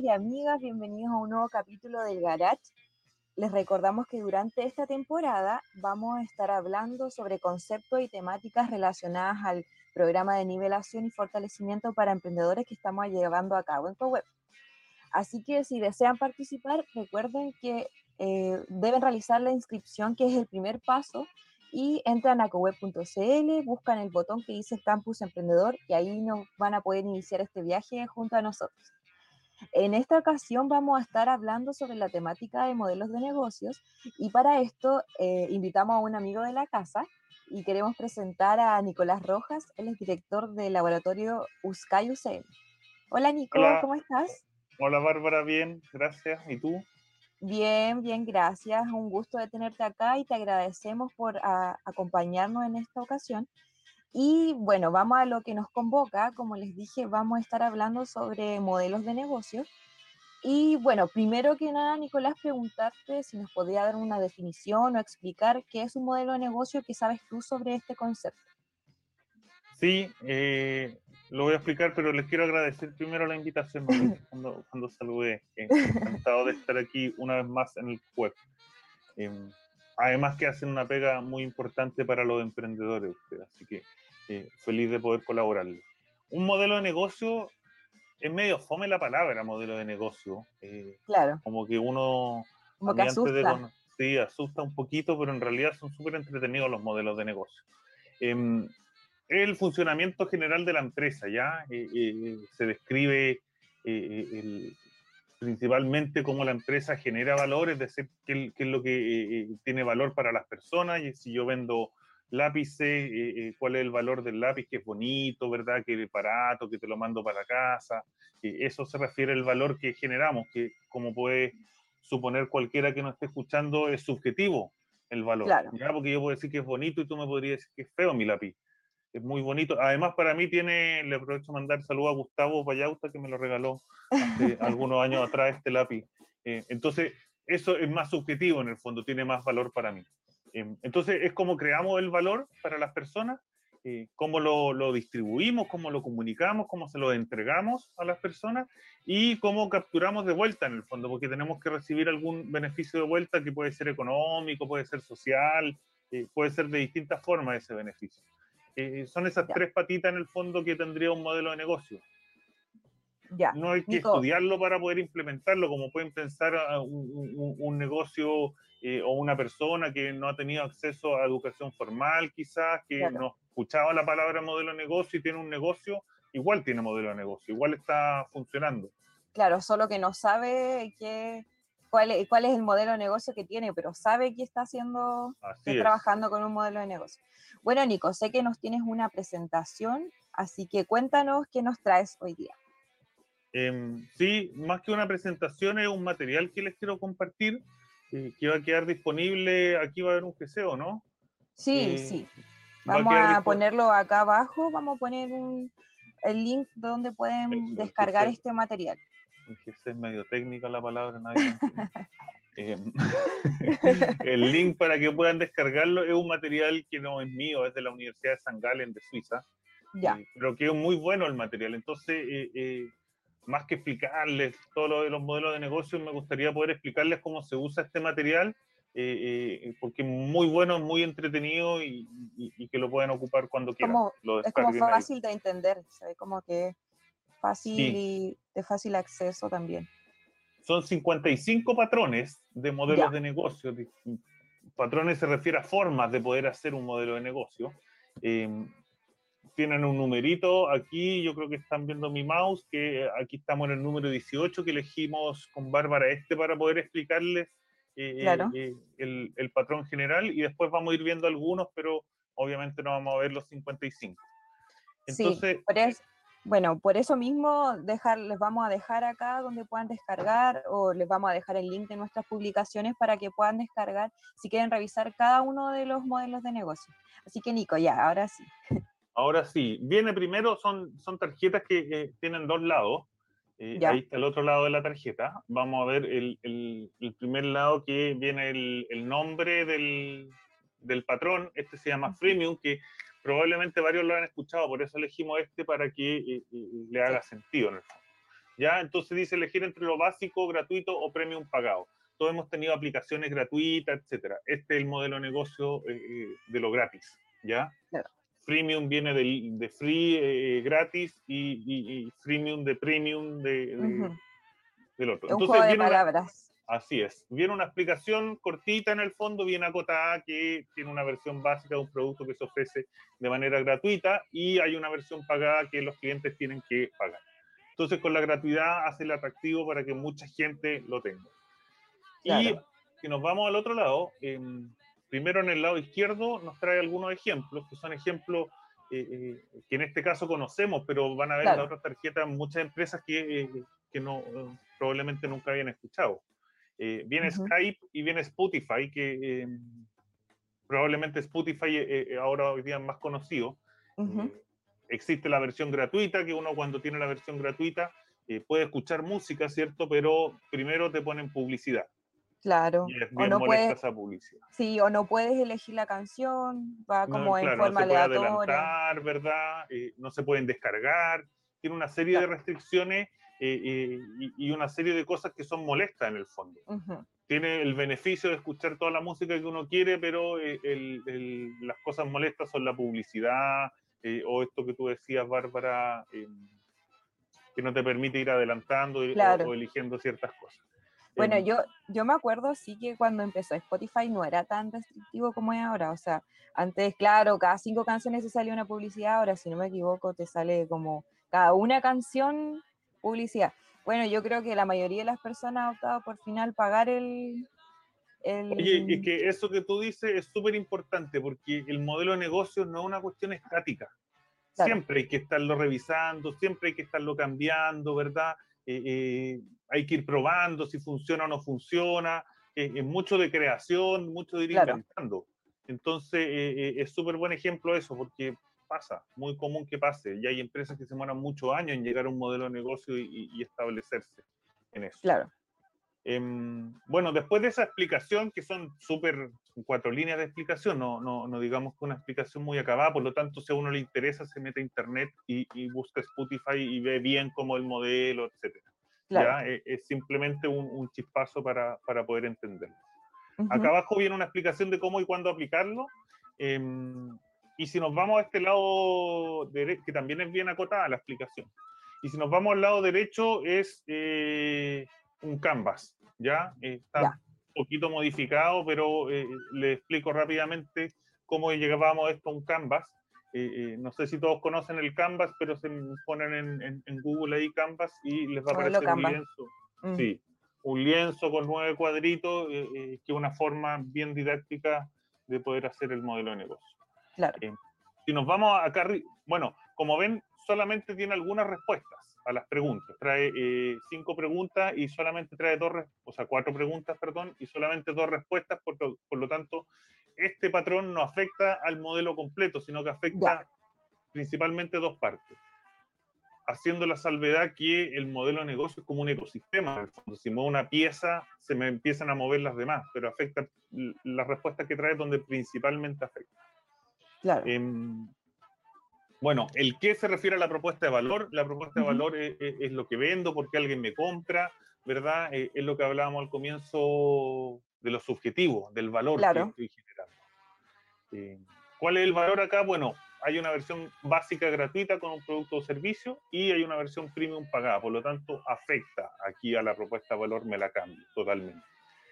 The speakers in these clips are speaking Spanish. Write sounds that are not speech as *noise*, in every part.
amigos y amigas, bienvenidos a un nuevo capítulo del Garage. Les recordamos que durante esta temporada vamos a estar hablando sobre conceptos y temáticas relacionadas al programa de nivelación y fortalecimiento para emprendedores que estamos llevando a cabo en CoWeb. Así que si desean participar, recuerden que eh, deben realizar la inscripción, que es el primer paso, y entran a coweb.cl, buscan el botón que dice Campus Emprendedor y ahí nos van a poder iniciar este viaje junto a nosotros. En esta ocasión vamos a estar hablando sobre la temática de modelos de negocios y para esto eh, invitamos a un amigo de la casa y queremos presentar a Nicolás Rojas, él es director del laboratorio USCAI UCM. Hola Nicolás, ¿cómo estás? Hola Bárbara, bien, gracias. ¿Y tú? Bien, bien, gracias. Un gusto de tenerte acá y te agradecemos por ah, acompañarnos en esta ocasión. Y bueno, vamos a lo que nos convoca. Como les dije, vamos a estar hablando sobre modelos de negocio. Y bueno, primero que nada, Nicolás, preguntarte si nos podría dar una definición o explicar qué es un modelo de negocio, qué sabes tú sobre este concepto. Sí, eh, lo voy a explicar, pero les quiero agradecer primero la invitación *laughs* cuando, cuando saludé. Encantado de estar aquí una vez más en el web. Em, además que hacen una pega muy importante para los emprendedores así que eh, feliz de poder colaborarles. Un modelo de negocio, es medio fome la palabra modelo de negocio. Eh, claro. Como que uno... Como que asusta. sí, asusta un poquito, pero en realidad son súper entretenidos los modelos de negocio. Eh, el funcionamiento general de la empresa, ¿ya? Eh, se describe el, principalmente cómo la empresa genera valor, es decir, qué, es lo que eh, eh, tiene valor para las personas, y si yo vendo lápices, eh, cuál es el valor del lápiz, que es bonito, ¿verdad? Que es barato, que te lo mando para casa. eso se refiere al valor que generamos, que como puede suponer cualquiera que nos esté escuchando, es subjetivo el valor. ¿ya? Porque yo puedo decir que es bonito y tú me podrías decir que es feo mi lápiz es muy bonito. Además, para mí tiene, le aprovecho mandar saludos a Gustavo Vallauta, que me lo regaló hace *laughs* algunos años atrás este lápiz. Eh, entonces, eso es más subjetivo en el fondo, tiene más valor para mí. Eh, entonces, es como creamos el valor para las personas, eh, cómo lo, lo, distribuimos, cómo lo comunicamos, cómo se lo entregamos a las personas y cómo capturamos de vuelta en el fondo, porque tenemos que recibir algún beneficio de vuelta que puede ser económico, puede ser social, puede ser de distintas formas ese beneficio. Eh, son esas tres patitas en el fondo que tendría un modelo de negocio. Ya. No hay que estudiarlo para poder implementarlo, como pueden pensar un, un, negocio eh, o una persona que no ha tenido acceso a educación formal, quizás, que no escuchaba la palabra modelo de negocio y tiene un negocio, igual tiene modelo de negocio, igual está funcionando. Claro, solo que no sabe qué, cuál, es, cuál es el modelo de negocio que tiene, pero sabe que está haciendo, está trabajando con un modelo de negocio. Bueno, Nico, sé que nos tienes una presentación, así que cuéntanos qué nos traes hoy día. Em, sí, más que una presentación, es un material que les quiero compartir, eh, que va a quedar disponible, aquí va a haber un GCO, ¿no? Sí, eh, sí. Vamos a, ponerlo acá abajo, vamos a poner un, el link donde pueden descargar este material. Es medio técnica la palabra, nadie Eh, *laughs* el link para que puedan descargarlo es un material que no es mío, es de la Universidad de San Galen de Suiza. Ya. Eh, pero que es muy bueno el material. Entonces, eh, más que explicarles todo lo de los modelos de negocio, me gustaría poder explicarles cómo se usa este material, porque es muy bueno, es muy entretenido y, que lo pueden ocupar cuando quieran. es como fácil de entender, como que fácil y de fácil acceso también son 55 patrones de modelos de negocio. Patrones se refiere a formas de poder hacer un modelo de negocio. Em, tienen un numerito aquí, yo creo que están viendo mi mouse, que aquí estamos en el número 18 que elegimos con Bárbara este para poder explicarles eh, eh, el, el, patrón general y después vamos a ir viendo algunos, pero obviamente no vamos a ver los 55. Entonces, sí, por eso, bueno, por eso mismo dejar, les vamos a dejar acá donde puedan descargar o les vamos a dejar el link de nuestras publicaciones para que puedan descargar si quieren revisar cada uno de los modelos de negocio. Así que Nico, ya, ahora sí. Ahora sí, viene primero, son, son tarjetas que eh, tienen dos lados. Eh, ahí está el otro lado de la tarjeta. Vamos a ver el, el, el primer lado que viene el, el nombre del, del, patrón. Este se llama Freemium, que probablemente varios lo han escuchado, por eso elegimos este para que eh, eh, le haga sentido en el fondo. ¿Ya? Entonces dice elegir entre lo básico, gratuito o premium pagado. Todos hemos tenido aplicaciones gratuitas, etcétera. Este es el modelo de negocio de lo gratis, ¿ya? Premium viene de, free, gratis, y, y, freemium de premium de, del otro. Un juego de palabras. Así es. Viene una explicación cortita en el fondo, bien acotada, que tiene una versión básica de un producto que se ofrece de manera gratuita y hay una versión pagada que los clientes tienen que pagar. Entonces, con la gratuidad hace el atractivo para que mucha gente lo tenga. Y si nos vamos al otro lado, em, primero en el lado izquierdo nos trae algunos ejemplos, que son ejemplos eh, eh, que en este caso conocemos, pero van a ver en la otra tarjeta muchas empresas que, eh, que no, probablemente nunca habían escuchado. Eh, viene Skype y viene Spotify, que em, probablemente Spotify eh, eh, ahora hoy día es más conocido. existe la versión gratuita, que uno cuando tiene la versión gratuita puede escuchar música, ¿cierto? Pero primero te ponen publicidad. Claro. Y es bien o no puedes, esa publicidad. Sí, o no puedes elegir la canción, va como en forma no se Puede adelantar, ¿verdad? no se pueden descargar. Tiene una serie de restricciones eh, y, una serie de cosas que son molestas en el fondo. Tiene el beneficio de escuchar toda la música que uno quiere, pero eh, las cosas molestas son la publicidad eh, o esto que tú decías, Bárbara, que no te permite ir adelantando o, eligiendo ciertas cosas. Bueno, em, yo, yo me acuerdo sí que cuando empezó Spotify no era tan restrictivo como es ahora. O sea, antes, claro, cada cinco canciones se salía una publicidad, ahora si no me equivoco te sale como cada una canción publicidad. Bueno, yo creo que la mayoría de las personas ha optado por final pagar el... el... Oye, es que eso que tú dices es súper importante porque el modelo de negocio no es una cuestión estática. Siempre hay que estarlo revisando, siempre hay que estarlo cambiando, ¿verdad? Eh, eh, hay que ir probando si funciona o no funciona. Eh, es mucho de creación, mucho de ir inventando. Entonces, es súper buen ejemplo eso, porque pasa, muy común que pase. Y hay empresas que se demoran muchos años en llegar a un modelo de negocio y, establecerse en eso. Claro. Em, bueno, después de esa explicación, que son súper cuatro líneas de explicación, no, no, no, digamos que una explicación muy acabada, por lo tanto, si a uno le interesa, se mete a internet y, busca Spotify y ve bien cómo el modelo, etc. ¿Ya? E, es, simplemente un, chispazo para, para, poder entenderlo. Acá abajo viene una explicación de cómo y cuándo aplicarlo. Em, y si nos vamos a este lado que también es bien acotada la explicación, y si nos vamos al lado derecho es eh, un canvas, ¿ya? Está un poquito modificado, pero eh, le explico rápidamente cómo llegábamos esto a un canvas. Eh, no sé si todos conocen el canvas, pero se ponen en, en, Google ahí canvas y les va a aparecer un lienzo. Mm. Sí, un lienzo con nueve cuadritos, que es una forma bien didáctica de poder hacer el modelo de negocio. Eh, si nos vamos acá, bueno, como ven, solamente tiene algunas respuestas a las preguntas. Trae eh, cinco preguntas y solamente trae dos, o sea, cuatro preguntas, perdón, y solamente dos respuestas, por, por lo tanto, este patrón no afecta al modelo completo, sino que afecta principalmente dos partes. Haciendo la salvedad que el modelo de negocio es como un ecosistema. Si muevo una pieza, se me empiezan a mover las demás, pero afecta las respuestas que trae donde principalmente afecta. Claro. Em, bueno, el qué se refiere a la propuesta de valor. La propuesta de valor es, lo que vendo, porque alguien me compra, ¿verdad? Eh, es lo que hablábamos al comienzo de lo subjetivo, del valor que estoy generando. Eh, ¿Cuál es el valor acá? Bueno, hay una versión básica gratuita con un producto o servicio y hay una versión premium pagada. Por lo tanto, afecta aquí a la propuesta de valor, me la cambio totalmente.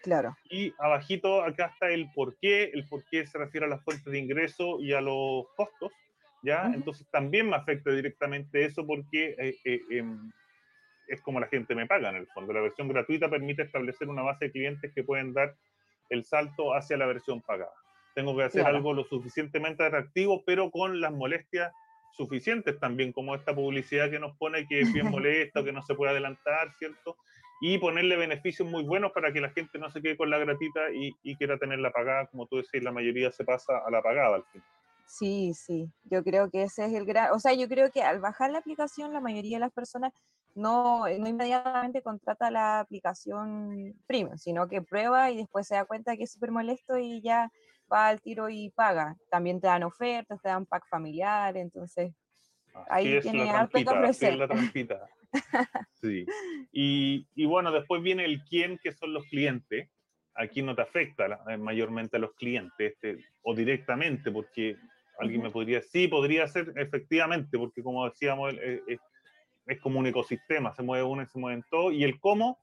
Claro. Y abajito acá está el por qué, el por qué se refiere a las fuentes de ingreso y a los costos, ¿ya? Entonces también me afecta directamente eso porque eh, eh, em, es como la gente me paga en el fondo. La versión gratuita permite establecer una base de clientes que pueden dar el salto hacia la versión pagada. Tengo que hacer algo lo suficientemente atractivo, pero con las molestias suficientes también, como esta publicidad que nos pone que es bien *laughs* molesta o que no se puede adelantar, ¿cierto? Y ponerle beneficios muy buenos para que la gente no se quede con la gratita y, y quiera tenerla pagada, como tú decís, la mayoría se pasa a la pagada al fin. Sí, sí, yo creo que ese es el gran, o sea, yo creo que al bajar la aplicación la mayoría de las personas no, no inmediatamente contrata la aplicación premium, sino que prueba y después se da cuenta que es súper molesto y ya va al tiro y paga. También te dan ofertas, te dan pack familiar, entonces ahí tiene harto que ofrecer. Sí. Y, y, bueno, después viene el quién, que son los clientes. Aquí no te afecta eh, mayormente a los clientes este, o directamente, porque alguien me podría, sí, podría ser efectivamente, porque como decíamos, eh, eh, es como un ecosistema, se mueve uno y se mueven todos. Y el cómo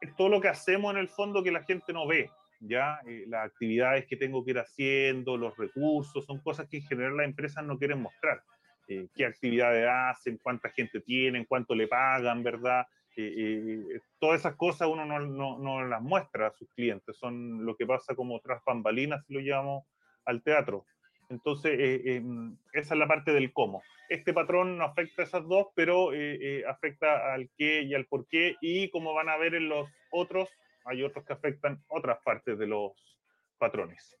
es todo lo que hacemos en el fondo que la gente no ve, ¿ya? las actividades que tengo que ir haciendo, los recursos, son cosas que en general las empresas no quieren mostrar. Eh, qué actividades hacen, cuánta gente tienen, cuánto le pagan, ¿verdad? Eh, eh, todas esas cosas uno no, no, no, las muestra a sus clientes, son lo que pasa como tras bambalinas, si lo llamamos al teatro. Entonces, em, esa es la parte del cómo. Este patrón no afecta a esas dos, pero afecta al qué y al por qué, y como van a ver en los otros, hay otros que afectan otras partes de los patrones.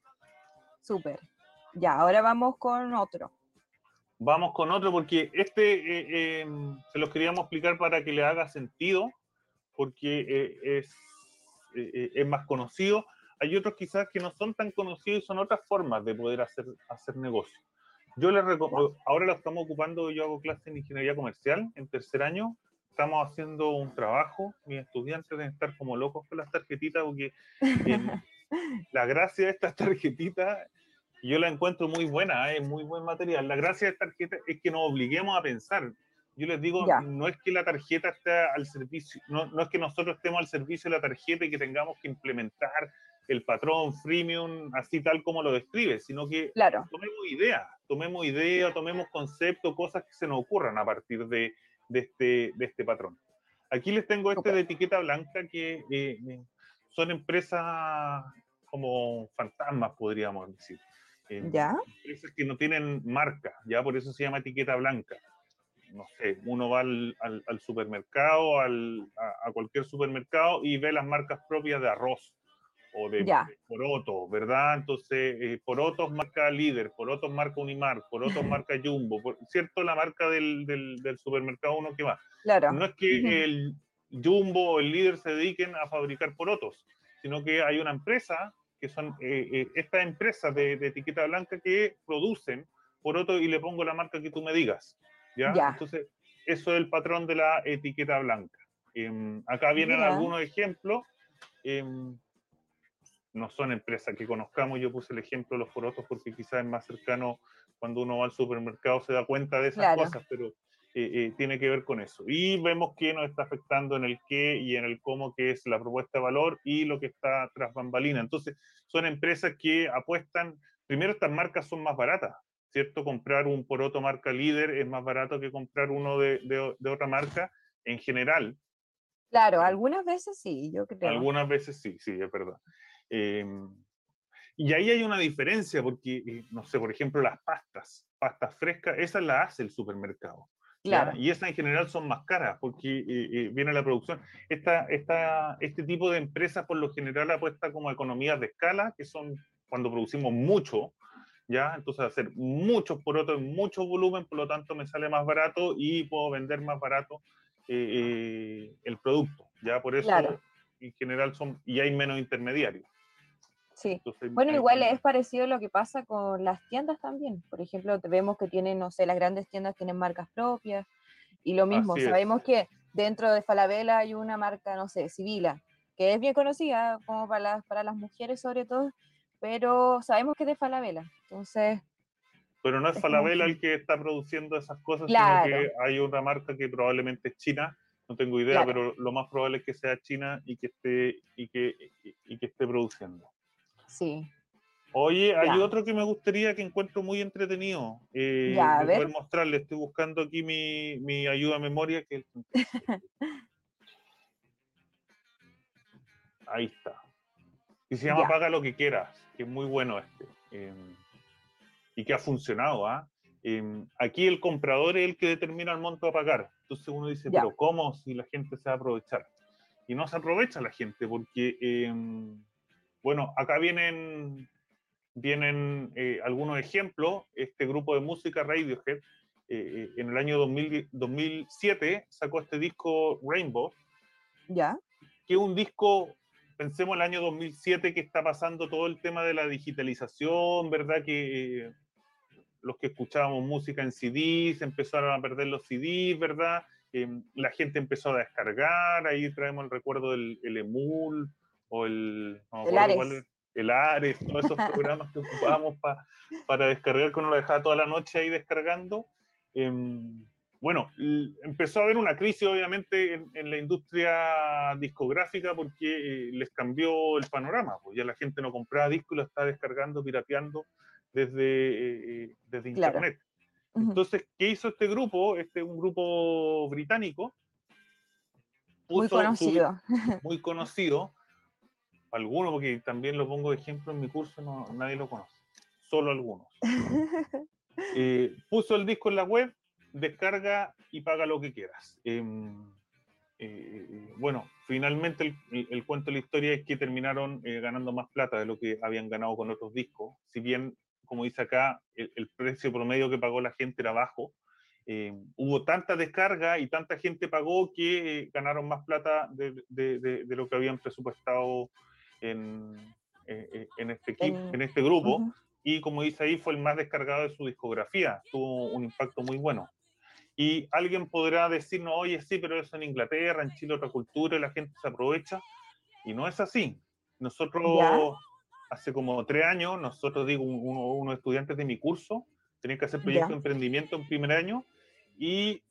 Súper. Ya, ahora vamos con otro. Vamos con otro porque este eh, em, se los queríamos explicar para que le haga sentido, porque eh, es, eh, es más conocido. Hay otros quizás que no son tan conocidos y son otras formas de poder hacer, hacer negocio. Yo les ahora lo estamos ocupando, yo hago clase en ingeniería comercial en tercer año. Estamos haciendo un trabajo, mis estudiantes deben estar como locos con las tarjetitas porque *laughs* la gracia de estas tarjetitas yo la encuentro muy buena, ¿eh? es muy buen material. La gracia de esta tarjeta es que nos obliguemos a pensar. Yo les digo, no es que la tarjeta esté al servicio, no, no, es que nosotros estemos al servicio de la tarjeta y que tengamos que implementar el patrón freemium así tal como lo describe, sino que tomemos ideas, tomemos ideas, tomemos conceptos, cosas que se nos ocurran a partir de, de, este, de este patrón. Aquí les tengo este de etiqueta blanca que eh, eh, son empresas como fantasmas, podríamos decir. ¿Ya? Empresas que no tienen marca, ya por eso se llama etiqueta blanca. No sé, uno va al, al, supermercado, al, a, cualquier supermercado y ve las marcas propias de arroz o de, poroto, ¿verdad? Entonces, eh, porotos marca líder, porotos marca Unimar, porotos *laughs* marca Jumbo, ¿cierto? La marca del, del, del, supermercado uno que va. Claro. No es que el Jumbo o el líder se dediquen a fabricar porotos, sino que hay una empresa que son eh, eh, estas empresas de, etiqueta blanca que producen por otro y le pongo la marca que tú me digas. ¿ya? Entonces, eso es el patrón de la etiqueta blanca. Em, acá vienen algunos ejemplos. Em, no son empresas que conozcamos, yo puse el ejemplo de los porotos porque quizás es más cercano cuando uno va al supermercado se da cuenta de esas cosas, pero eh, eh, tiene que ver con eso. Y vemos que nos está afectando en el qué y en el cómo, que es la propuesta de valor y lo que está tras bambalina. Entonces, son empresas que apuestan, primero estas marcas son más baratas, ¿cierto? Comprar un poroto marca líder es más barato que comprar uno de, de, otra marca en general. Claro, algunas veces sí, yo creo. Algunas veces sí, sí, es verdad. Em, y ahí hay una diferencia porque, eh, no sé, por ejemplo, las pastas, pastas frescas, esas las hace el supermercado. Y esas en general son más caras porque eh, eh, viene la producción. Esta, esta, este tipo de empresas por lo general apuesta como economías de escala, que son cuando producimos mucho, ¿ya? Entonces hacer muchos por otro en mucho volumen, por lo tanto me sale más barato y puedo vender más barato eh, el producto, ¿ya? Por eso en general son, y hay menos intermediarios. Sí. bueno, igual es parecido a lo que pasa con las tiendas también. Por ejemplo, vemos que tienen, no sé, las grandes tiendas tienen marcas propias y lo mismo, sabemos que dentro de Falabella hay una marca, no sé, Sibila, que es bien conocida como para las, para las mujeres sobre todo, pero sabemos que es de Falabella. Entonces... Pero no es, Falabella el que está produciendo esas cosas, sino que hay una marca que probablemente es china, no tengo idea, pero lo más probable es que sea china y que esté, y que, y que esté produciendo. Sí. Oye, hay otro que me gustaría que encuentro muy entretenido. Eh, ya, a poder mostrarle. Estoy buscando aquí mi, mi ayuda a memoria. Que *laughs* Ahí está. Y se llama Paga lo que quieras, que es muy bueno este. Em, y que ha funcionado. ¿ah? Em, aquí el comprador es el que determina el monto a pagar. Entonces uno dice, pero ¿cómo si la gente se va a aprovechar? Y no se aprovecha la gente porque em, bueno, acá vienen, vienen eh, algunos ejemplos. Este grupo de música Radiohead, eh, eh, en el año 2007 sacó este disco Rainbow. Ya. Que es un disco pensemos el año 2007 que está pasando todo el tema de la digitalización, ¿verdad? Que eh, los que escuchábamos música en CDs empezaron a perder los CDs, ¿verdad? Em, la gente empezó a descargar, ahí traemos el recuerdo del Emul o el... el Ares. el Ares, todos esos programas que ocupábamos para descargar, que uno lo dejaba toda la noche ahí descargando. Em, bueno, empezó a haber una crisis obviamente en, la industria discográfica porque eh, les cambió el panorama, pues ya la gente no compraba discos y lo está descargando, pirateando desde, eh, eh, desde internet. Entonces, ¿qué hizo este grupo? Este un grupo británico. muy conocido. *laughs* muy conocido. Algunos, porque también lo pongo de ejemplo en mi curso, no, nadie lo conoce. Solo algunos. *laughs* Eh, puso el disco en la web, descarga y paga lo que quieras. Em, eh, bueno, finalmente el, el, cuento de la historia es que terminaron eh, ganando más plata de lo que habían ganado con otros discos. Si bien como dice acá, el, precio promedio que pagó la gente era bajo. Eh, hubo tanta descarga y tanta gente pagó que eh, ganaron más plata de, de, de, lo que habían presupuestado en, eh, en, este, equipo, en, este grupo. Y como dice ahí, fue el más descargado de su discografía. Tuvo un impacto muy bueno. Y alguien podrá decirnos, oye, sí, pero eso en Inglaterra, en Chile otra cultura y la gente se aprovecha. Y no es así. Nosotros hace como tres años, nosotros, digo, unos estudiantes de mi curso, tenían que hacer proyecto de emprendimiento en primer año y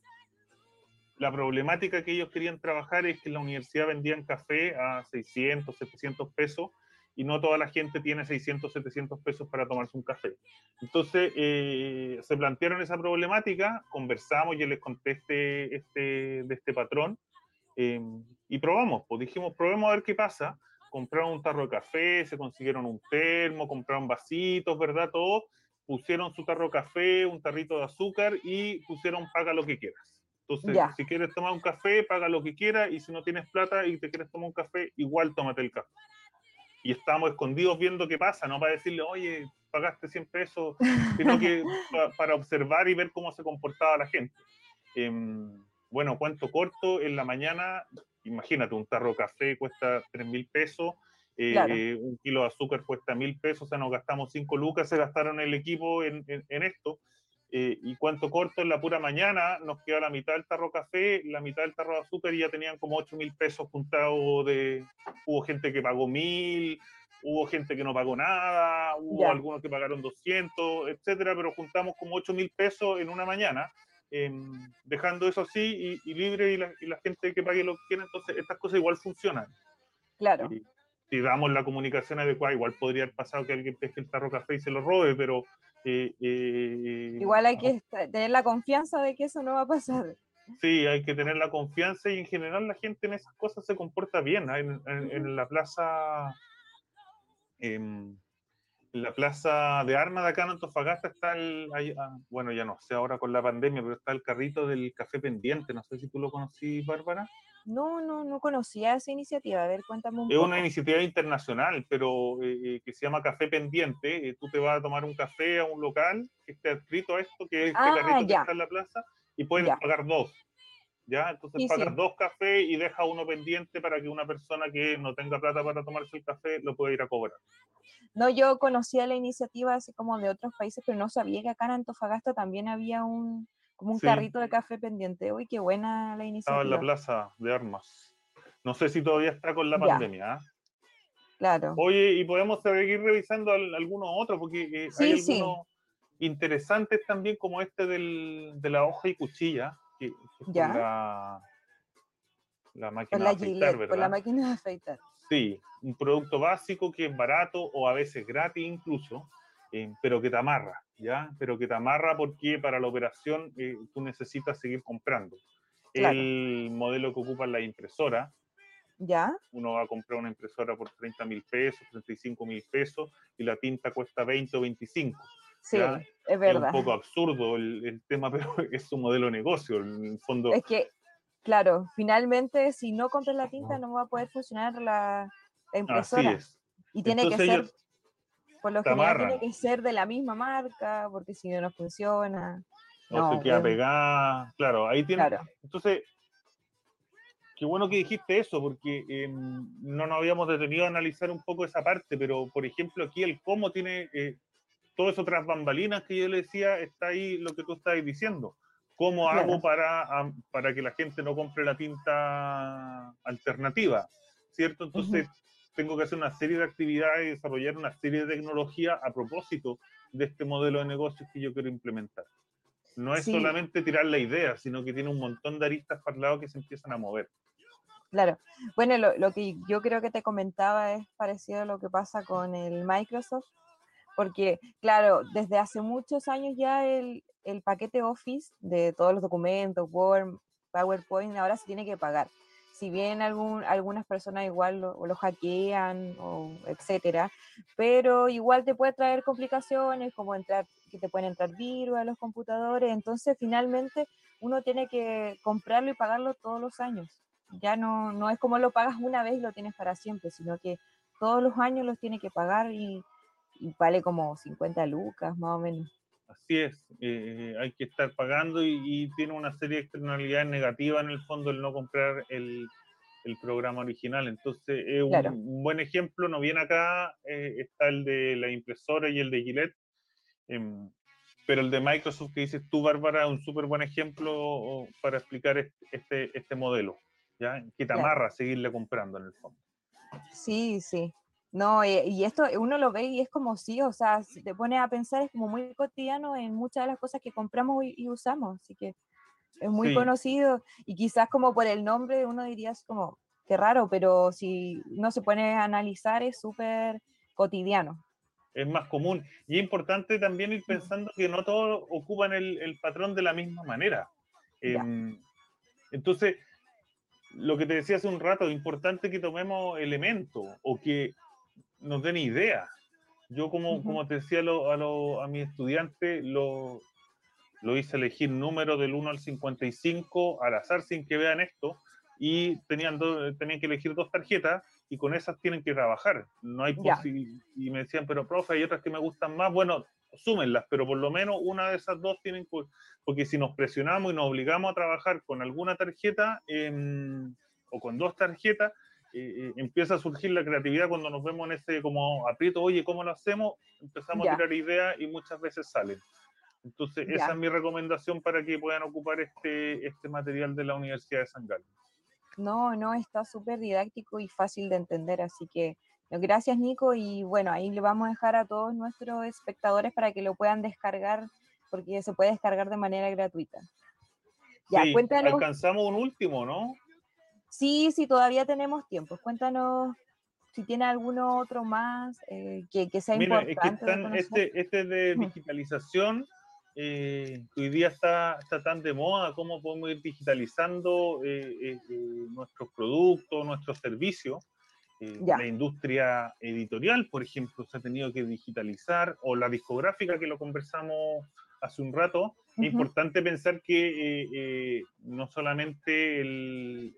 la problemática que ellos querían trabajar es que en la universidad vendían café a 600, 700 pesos y no toda la gente tiene 600, 700 pesos para tomarse un café. Entonces, eh, se plantearon esa problemática, conversamos, yo les contesté este, de este patrón eh, y probamos, pues dijimos, probemos a ver qué pasa compraron un tarro de café, se consiguieron un termo, compraron vasitos, ¿verdad? Todo, pusieron su tarro de café, un tarrito de azúcar y pusieron paga lo que quieras. Entonces, si quieres tomar un café, paga lo que quieras y si no tienes plata y te quieres tomar un café, igual tómate el café. Y estamos escondidos viendo qué pasa, no para decirle, oye, pagaste 100 pesos, sino que *laughs* para observar y ver cómo se comportaba la gente. Em, bueno, cuento corto, en la mañana imagínate, un tarro de café cuesta 3 mil pesos, eh, un kilo de azúcar cuesta mil pesos, o sea, nos gastamos 5 lucas, se gastaron el equipo en, en, esto. Eh, y cuánto corto en la pura mañana, nos queda la mitad del tarro café, la mitad del tarro de azúcar y ya tenían como 8 mil pesos juntados de... Hubo gente que pagó mil, hubo gente que no pagó nada, hubo algunos que pagaron 200, etcétera, pero juntamos como 8 mil pesos en una mañana Em, dejando eso así y, libre y la, gente que pague lo que quiera, entonces estas cosas igual funcionan. Claro. Si damos la comunicación adecuada, igual podría haber pasado que alguien pesque el tarro café y se lo robe, pero... Eh, eh, igual hay que tener la confianza de que eso no va a pasar. Sí, hay que tener la confianza y en general la gente en esas cosas se comporta bien. En, en, la plaza... Em, en la plaza de armas de acá en Antofagasta está el, ah, bueno, ya no sé ahora con la pandemia, pero está el carrito del café pendiente. No sé si tú lo conocí, Bárbara. No, no, no conocía esa iniciativa. A ver, cuéntame un Es una iniciativa internacional, pero eh, eh, que se llama Café Pendiente. Eh, tú te vas a tomar un café a un local que esté adscrito a esto, que es este ah, carrito que está en la plaza, y puedes pagar dos. ¿Ya? Entonces pagas dos cafés y deja uno pendiente para que una persona que no tenga plata para tomarse el café lo pueda ir a cobrar. No, yo conocía la iniciativa así como de otros países, pero no sabía que acá en Antofagasta también había un, como un carrito de café pendiente. Uy, qué buena la iniciativa. Estaba en la plaza de armas. No sé si todavía está con la pandemia. ¿ah? Claro. Oye, y podemos seguir revisando algunos otros, porque eh, hay algunos interesantes también, como este del, de la hoja y cuchilla, que, la, la máquina de afeitar, ¿verdad? la máquina de afeitar. Sí, un producto básico que es barato o a veces gratis incluso, eh, pero que te amarra, ¿ya? Pero que te amarra porque para la operación eh, tú necesitas seguir comprando. El modelo que ocupa la impresora, ¿Ya? Uno va a comprar una impresora por 30 mil pesos, 35 mil pesos y la tinta cuesta 20 o 25. Sí, es verdad. Es un poco absurdo el, el, tema, *laughs* pero es un modelo de negocio. En el fondo, es que Claro, finalmente si no compras la tinta no va a poder funcionar la, impresora. Y tiene que ser, por lo general tiene que ser de la misma marca, porque si no no funciona. No, se queda pegada, claro, ahí tiene. Entonces, qué bueno que dijiste eso, porque em, no nos habíamos detenido a analizar un poco esa parte, pero por ejemplo aquí el cómo tiene eh, todas otras bambalinas que yo le decía, está ahí lo que tú estás diciendo. ¿Cómo hago para, para que la gente no compre la tinta alternativa? ¿Cierto? Entonces tengo que hacer una serie de actividades y desarrollar una serie de tecnología a propósito de este modelo de negocios que yo quiero implementar. No es solamente tirar la idea, sino que tiene un montón de aristas para el lado que se empiezan a mover. Claro. Bueno, lo, que yo creo que te comentaba es parecido a lo que pasa con el Microsoft, porque, claro, desde hace muchos años ya el, el paquete Office de todos los documentos, Word, PowerPoint, ahora se tiene que pagar. Si bien algunas personas igual lo, lo hackean o etcétera, pero igual te puede traer complicaciones como entrar, que te pueden entrar virus a los computadores, entonces finalmente uno tiene que comprarlo y pagarlo todos los años ya no, no es como lo pagas una vez y lo tienes para siempre, sino que todos los años los tiene que pagar y, vale como 50 lucas más o menos. Así es, eh, hay que estar pagando y, tiene una serie de externalidades negativas en el fondo el no comprar el, el programa original. Entonces, es un, buen ejemplo, no viene acá, eh, está el de la impresora y el de Gillette, em, pero el de Microsoft que dices tú, Bárbara, es un súper buen ejemplo para explicar este, este modelo. ¿ya? Que te amarra a seguirle comprando en el fondo. Sí, sí. No, eh, y, esto uno lo ve y es como sí, o sea, si te pones a pensar es como muy cotidiano en muchas de las cosas que compramos y, usamos, así que es muy conocido y quizás como por el nombre uno diría es como, qué raro, pero si no se pone a analizar es súper cotidiano. Es más común y es importante también ir pensando que no todos ocupan el, patrón de la misma manera. Em, entonces, lo que te decía hace un rato, es importante que tomemos elementos o que nos den ideas. Yo, como, como te decía a, lo, a, mis estudiantes, lo, lo hice elegir números del 1 al 55 al azar sin que vean esto y tenían, tenían que elegir dos tarjetas y con esas tienen que trabajar. No hay y me decían, pero profe, hay otras que me gustan más. Bueno, súmenlas, pero por lo menos una de esas dos tienen, porque si nos presionamos y nos obligamos a trabajar con alguna tarjeta em, o con dos tarjetas, eh, empieza a surgir la creatividad cuando nos vemos en ese como aprieto, oye, ¿cómo lo hacemos? Empezamos a tirar ideas y muchas veces salen. Entonces, esa es mi recomendación para que puedan ocupar este, este material de la Universidad de San Carlos. No, no, está súper didáctico y fácil de entender, así que Gracias, Nico. Y bueno, ahí le vamos a dejar a todos nuestros espectadores para que lo puedan descargar, porque se puede descargar de manera gratuita. Ya, cuéntanos. Alcanzamos un último, ¿no? Sí, sí, todavía tenemos tiempo. Cuéntanos si tiene alguno otro más eh, que, sea importante. este, este de digitalización, eh, hoy día está, está tan de moda, cómo podemos ir digitalizando eh, nuestros productos, nuestros servicios. Eh, la industria editorial, por ejemplo, se ha tenido que digitalizar, o la discográfica que lo conversamos hace un rato. Es importante pensar que eh, eh, no solamente el,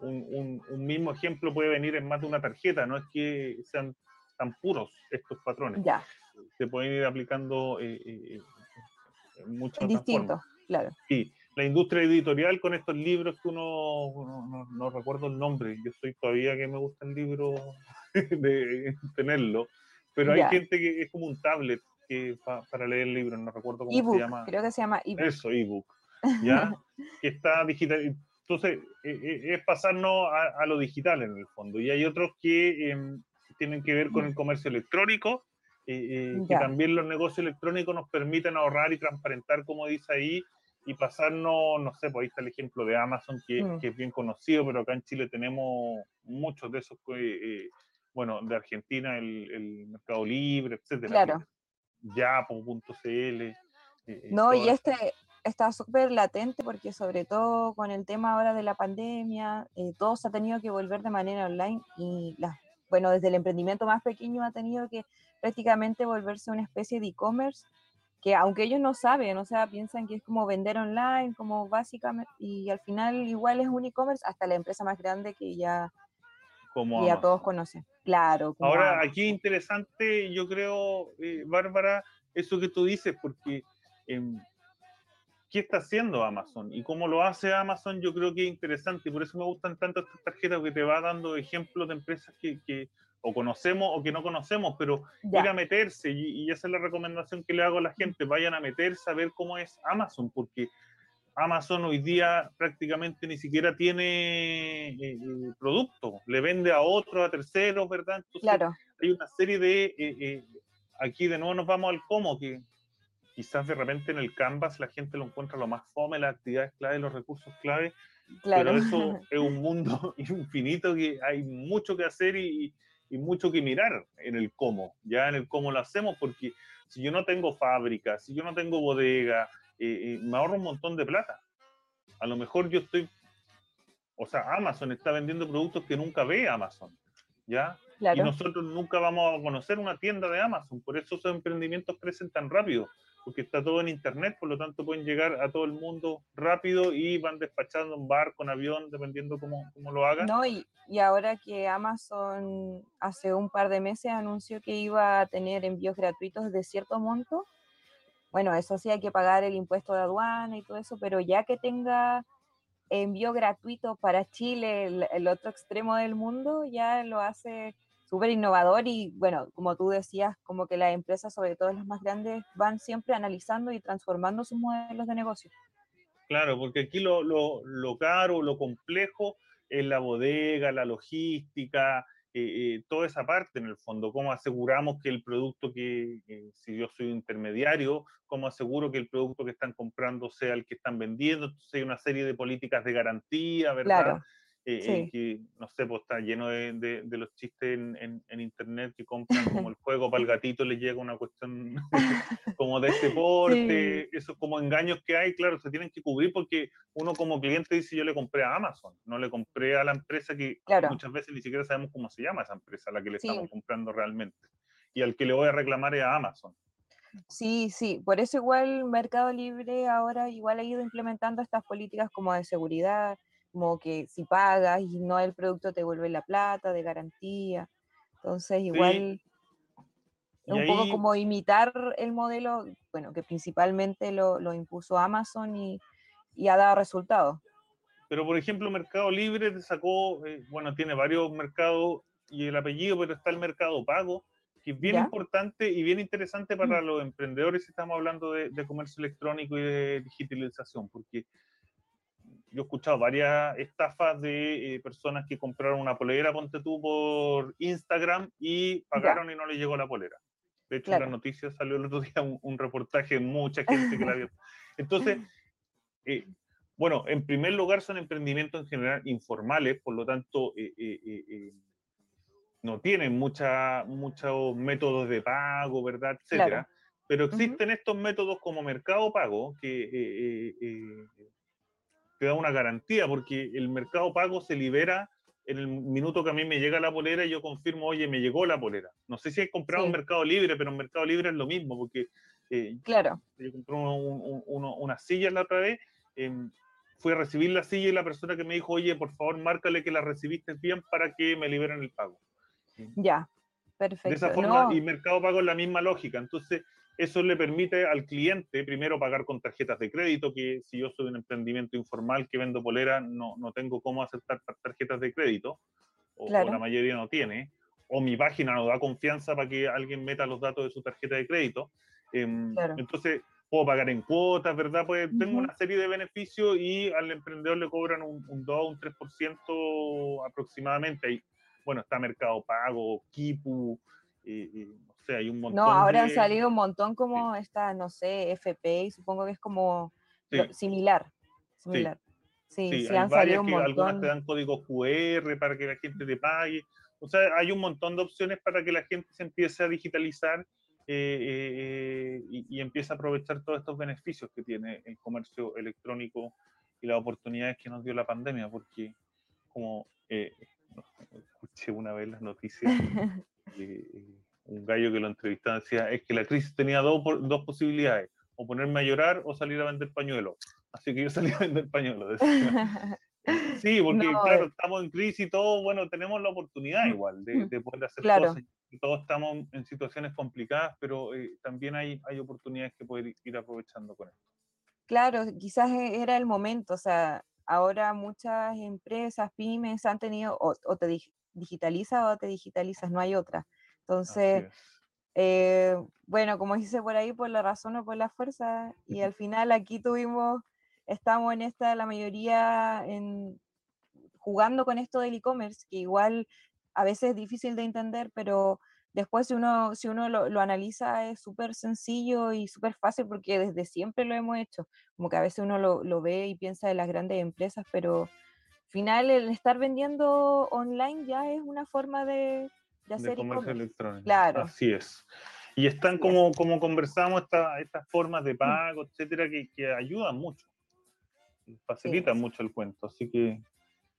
un, mismo ejemplo puede venir en más de una tarjeta, no es que sean tan puros estos patrones. Ya. Se pueden ir aplicando en muchas Distinto, claro. Sí la industria editorial con estos libros que uno, no, recuerdo el nombre, yo soy todavía que me gusta el libro *laughs* de tenerlo, pero hay gente que es como un tablet que para leer el libro, no recuerdo cómo se llama. Creo que se llama ebook. Eso, ebook. ¿Ya? *laughs* que está digital. Entonces, e, e, es pasarnos a, lo digital en el fondo. Y hay otros que em, tienen que ver con el comercio electrónico, eh, eh, que también los negocios electrónicos nos permiten ahorrar y transparentar, como dice ahí, y pasarnos, no sé, pues ahí está el ejemplo de Amazon, que, mm. que es bien conocido, pero acá en Chile tenemos muchos de esos, eh, bueno, de Argentina, el, el, Mercado Libre, etcétera. Claro. Yapo.cl. Eh, eh, no, y este está súper latente porque sobre todo con el tema ahora de la pandemia, todo se ha tenido que volver de manera online y las, bueno, desde el emprendimiento más pequeño ha tenido que prácticamente volverse una especie de e-commerce que aunque ellos no saben, o sea, piensan que es como vender online, como básicamente, y al final igual es un e-commerce hasta la empresa más grande que ya, como ya todos conocen. Claro. Ahora, aquí interesante, yo creo, eh, Bárbara, eso que tú dices, porque em, qué está haciendo Amazon y cómo lo hace Amazon, yo creo que es interesante y por eso me gustan tanto estas tarjetas que te va dando ejemplos de empresas que, que o conocemos o que no conocemos, pero ir a meterse y, y, esa es la recomendación que le hago a la gente, vayan a meterse a ver cómo es Amazon, porque Amazon hoy día prácticamente ni siquiera tiene eh, producto, le vende a otros, a terceros, ¿verdad? Entonces, claro. hay una serie de, eh, eh, aquí de nuevo nos vamos al cómo, que quizás de repente en el Canvas la gente lo encuentra lo más fome, las actividades clave, los recursos clave, claro. pero eso *laughs* es un mundo *laughs* infinito que hay mucho que hacer y, y mucho que mirar en el cómo, ya en el cómo lo hacemos, porque si yo no tengo fábrica, si yo no tengo bodega, me ahorro un montón de plata. A lo mejor yo estoy, o sea, Amazon está vendiendo productos que nunca ve Amazon, ¿ya? Y nosotros nunca vamos a conocer una tienda de Amazon, por eso esos emprendimientos crecen tan rápido, porque está todo en Internet, por lo tanto pueden llegar a todo el mundo rápido y van despachando en barco, en avión, dependiendo cómo, cómo lo hagan. No, y, y ahora que Amazon hace un par de meses anunció que iba a tener envíos gratuitos de cierto monto, bueno, eso sí hay que pagar el impuesto de aduana y todo eso, pero ya que tenga envío gratuito para Chile, el, otro extremo del mundo, ya lo hace súper innovador y bueno, como tú decías, como que las empresas, sobre todo las más grandes, van siempre analizando y transformando sus modelos de negocio. Claro, porque aquí lo, caro, lo complejo es la bodega, la logística, eh, eh, toda esa parte en el fondo, cómo aseguramos que el producto que, si yo soy intermediario, cómo aseguro que el producto que están comprando sea el que están vendiendo, entonces hay una serie de políticas de garantía, ¿verdad? Claro. Eh, que, no sé, pues está lleno de, de, los chistes en, en, internet que compran como *laughs* el juego para el gatito, le llega una cuestión *laughs* como de este *laughs* porte, esos como engaños que hay, claro, se tienen que cubrir porque uno como cliente dice yo le compré a Amazon, no le compré a la empresa que muchas veces ni siquiera sabemos cómo se llama esa empresa a la que le estamos comprando realmente. Y al que le voy a reclamar es a Amazon. Sí, sí, por eso igual Mercado Libre ahora igual ha ido implementando estas políticas como de seguridad, como que si pagas y no el producto te vuelve la plata de garantía. Entonces, igual es un poco como imitar el modelo, bueno, que principalmente lo, lo impuso Amazon y, y, ha dado resultados. Pero, por ejemplo, Mercado Libre te sacó, eh, bueno, tiene varios mercados y el apellido, pero está el Mercado Pago, que es bien importante y bien interesante para mm. los emprendedores si estamos hablando de, de comercio electrónico y de digitalización, porque yo he escuchado varias estafas de eh, personas que compraron una polera, ponte tú, por Instagram y pagaron y no les llegó la polera. De hecho, en la noticia salió el otro día un, reportaje de mucha gente que la vio. *laughs* Entonces, eh, bueno, en primer lugar son emprendimientos en general informales, por lo tanto, eh, no tienen mucha, muchos métodos de pago, ¿verdad? Etcétera. Pero existen estos métodos como Mercado Pago que te da una garantía, porque el mercado pago se libera en el minuto que a mí me llega la polera y yo confirmo, oye, me llegó la polera. No sé si he comprado en Mercado Libre, pero en Mercado Libre es lo mismo, porque eh, claro. yo compré una silla la otra vez, em, fui a recibir la silla y la persona que me dijo, oye, por favor, márcale que la recibiste bien para que me liberen el pago. Ya, perfecto. De esa forma, y Mercado Pago es la misma lógica. Entonces, eso le permite al cliente primero pagar con tarjetas de crédito, que si yo soy un emprendimiento informal que vendo polera, no, no tengo cómo aceptar tarjetas de crédito, o, la mayoría no tiene, o mi página no da confianza para que alguien meta los datos de su tarjeta de crédito. Em, entonces, puedo pagar en cuotas, ¿verdad? Pues tengo una serie de beneficios y al emprendedor le cobran un, un 2 un 3% aproximadamente. Y, bueno, está Mercado Pago, Kipu, y, hay un montón. No, ahora han salido un montón como esta, no sé, FP, supongo que es como similar. Similar. Sí, sí, han salido un montón. Algunas te dan código QR para que la gente te pague. O sea, hay un montón de opciones para que la gente se empiece a digitalizar eh, eh, y, y, empiece a aprovechar todos estos beneficios que tiene el comercio electrónico y las oportunidades que nos dio la pandemia, porque como eh, *laughs* escuché una vez las noticias, *laughs* un gallo que lo entrevistaba decía, es que la crisis tenía dos, dos posibilidades, o ponerme a llorar o salir a vender pañuelos. Así que yo *laughs* salí a vender pañuelos. *laughs* Sí, porque claro, eh. estamos en crisis y todo, bueno, tenemos la oportunidad mm, igual de, mm, de poder hacer cosas. Todos estamos en situaciones complicadas, pero eh, también hay, hay oportunidades que poder ir aprovechando con esto. claro, quizás e, era el momento, o sea, ahora muchas empresas, pymes han tenido, o, te digitalizas o te digitalizas, no hay otra. Entonces, eh, bueno, como dice por ahí, por la razón o por la fuerza, y al final aquí tuvimos, estamos en esta, la mayoría en, jugando con esto del e-commerce, que igual a veces es difícil de entender, pero después si uno, si uno lo, analiza es súper sencillo y súper fácil porque desde siempre lo hemos hecho. Como que a veces uno lo, ve y piensa de las grandes empresas, pero al final el estar vendiendo online ya es una forma de, de hacer comercio electrónico. Claro. Así es. Y están como, como conversamos estas formas de mm. pago, etcétera, que, que ayudan mucho, facilitan mucho el cuento. Así que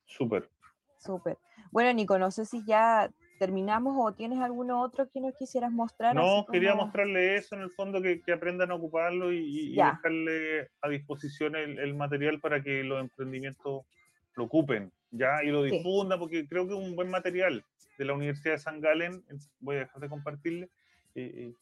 súper. Súper. Bueno, Nico, no sé si ya terminamos o tienes alguno otro que nos quisieras mostrar. No, quería mostrarle eso en el fondo, que, que aprendan a ocuparlo y, dejarle a disposición el, material para que los emprendimientos lo ocupen, ya, y lo difundan, porque creo que es un buen material de la Universidad de San Galen, voy a dejar de compartirle, eh, eh,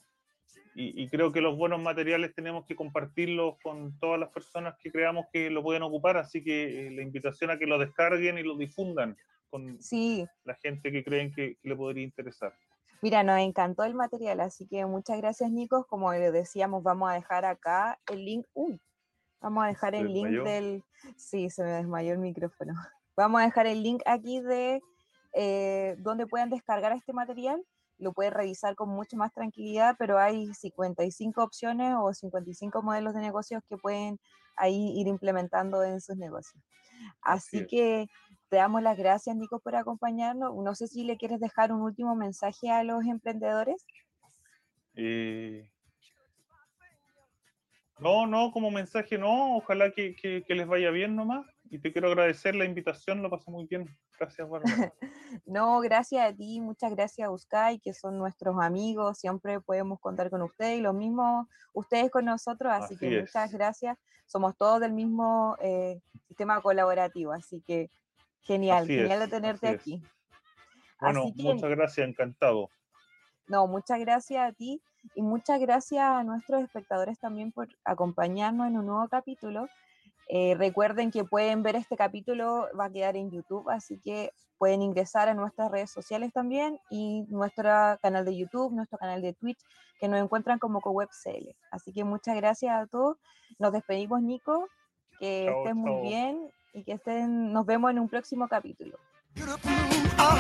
y, creo que los buenos materiales tenemos que compartirlos con todas las personas que creamos que lo pueden ocupar, así que eh, la invitación a que lo descarguen y lo difundan con sí. la gente que creen que, le podría interesar. Mira, nos encantó el material, así que muchas gracias, Nicos. Como decíamos, vamos a dejar acá el link. Uy, vamos a dejar el link del. Sí, se me desmayó el micrófono. Vamos a dejar el link aquí de eh, donde puedan descargar este material. Lo pueden revisar con mucho más tranquilidad, pero hay 55 opciones o 55 modelos de negocios que pueden ahí ir implementando en sus negocios. Así, que te damos las gracias, Nico, por acompañarnos. No sé si le quieres dejar un último mensaje a los emprendedores. Eh, no, no, como mensaje no. Ojalá que, que, les vaya bien nomás. Y te quiero agradecer la invitación, lo pasé muy bien. Gracias, Bárbara. *laughs* no, gracias a ti, muchas gracias a Uskai, que son nuestros amigos. Siempre podemos contar con ustedes y lo mismo ustedes con nosotros. Así, que muchas gracias. Somos todos del mismo eh, sistema colaborativo. Así que Genial, genial de tenerte aquí. Bueno, muchas gracias, encantado. No, muchas gracias a ti y muchas gracias a nuestros espectadores también por acompañarnos en un nuevo capítulo. Eh, recuerden que pueden ver este capítulo, va a quedar en YouTube, así que pueden ingresar a nuestras redes sociales también y nuestro canal de YouTube, nuestro canal de Twitch, que nos encuentran como CoWebCL. Así que muchas gracias a todos. Nos despedimos, Nico. Que estés muy bien y que estén, nos vemos en un próximo capítulo. Ah.